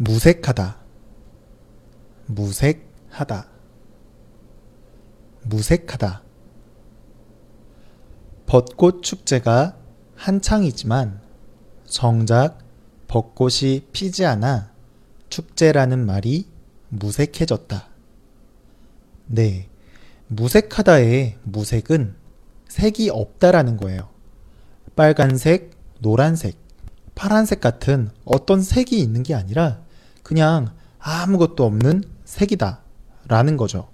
무색하다, 무색하다, 무색하다. 벚꽃 축제가 한창이지만 정작 벚꽃이 피지 않아 축제라는 말이 무색해졌다. 네. 무색하다의 무색은 색이 없다라는 거예요. 빨간색, 노란색, 파란색 같은 어떤 색이 있는 게 아니라 그냥 아무것도 없는 색이다 라는 거죠.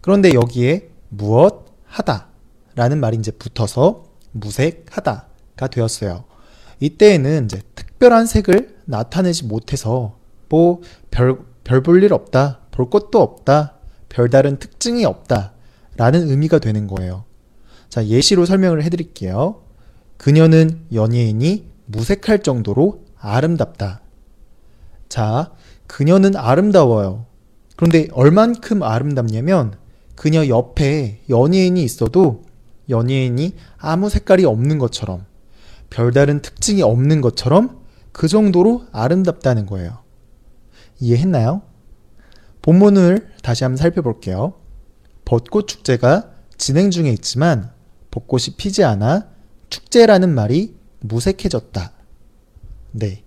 그런데 여기에 무엇 하다 라는 말이 이제 붙어서 무색하다가 되었어요. 이때에는 이제 특별한 색을 나타내지 못해서 뭐 별, 별 볼 일 없다, 볼 것도 없다, 별다른 특징이 없다 라는 의미가 되는 거예요. 자, 예시로 설명을 해드릴게요. 그녀는 연예인이 무색할 정도로 아름답다. 자, 그녀는 아름다워요. 그런데 얼만큼 아름답냐면 그녀 옆에 연예인이 있어도 연예인이 아무 색깔이 없는 것처럼 별다른 특징이 없는 것처럼 그 정도로 아름답다는 거예요. 이해했나요? 본문을 다시 한번 살펴볼게요. 벚꽃 축제가 진행 중에 있지만 벚꽃이 피지 않아 축제라는 말이 무색해졌다. 네.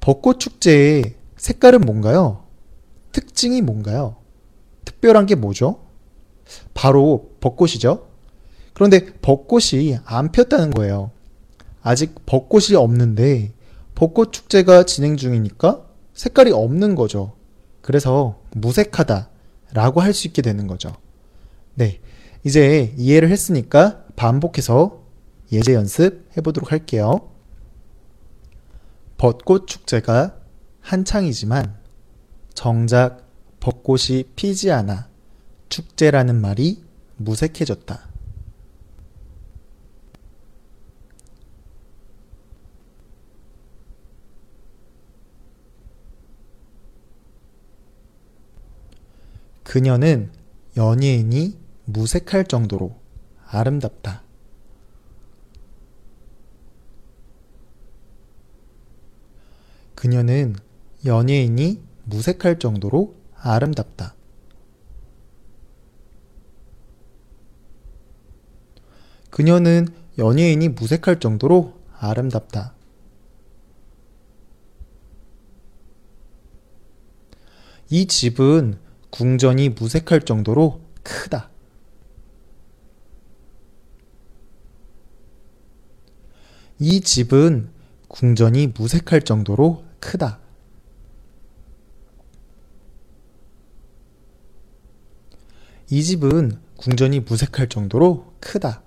벚꽃 축제의 색깔은 뭔가요? 특징이 뭔가요? 특별한 게 뭐죠? 바로 벚꽃이죠. 그런데 벚꽃이 안 폈다는 거예요. 아직 벚꽃이 없는데 벚꽃 축제가 진행 중이니까 색깔이 없는 거죠. 그래서 무색하다 라고 할 수 있게 되는 거죠. 네. 이제 이해를 했으니까 반복해서 예제 연습 해보도록 할게요. 벚꽃 축제가 한창이지만 정작 벚꽃이 피지 않아 축제라는 말이 무색해졌다. 그녀는 연예인이 무색할 정도로 아름답다. 그녀는 연예인이 무색할 정도로 아름답다. 그녀는 연예인이 무색할 정도로 아름답다. 이 집은 궁전이 무색할 정도로 크다. 이 집은 궁전이 무색할 정도로 크다. 이 집은 궁전이 무색할 정도로 크다.